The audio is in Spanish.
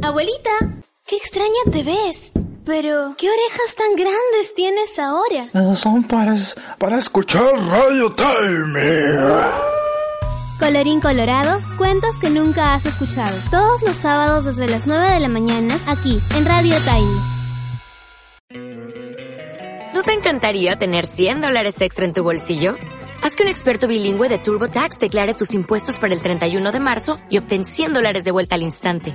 Abuelita, qué extraña te ves. Pero, ¿qué orejas tan grandes tienes ahora? Eh, Son para, para escuchar Radio Time. Colorín colorado, cuentos que nunca has escuchado. Todos los sábados desde las 9 de la mañana, aquí, en Radio Time. ¿No te encantaría tener 100 dólares extra en tu bolsillo? Haz que un experto bilingüe de TurboTax declare tus impuestos para el 31 de marzo y obtén 100 dólares de vuelta al instante.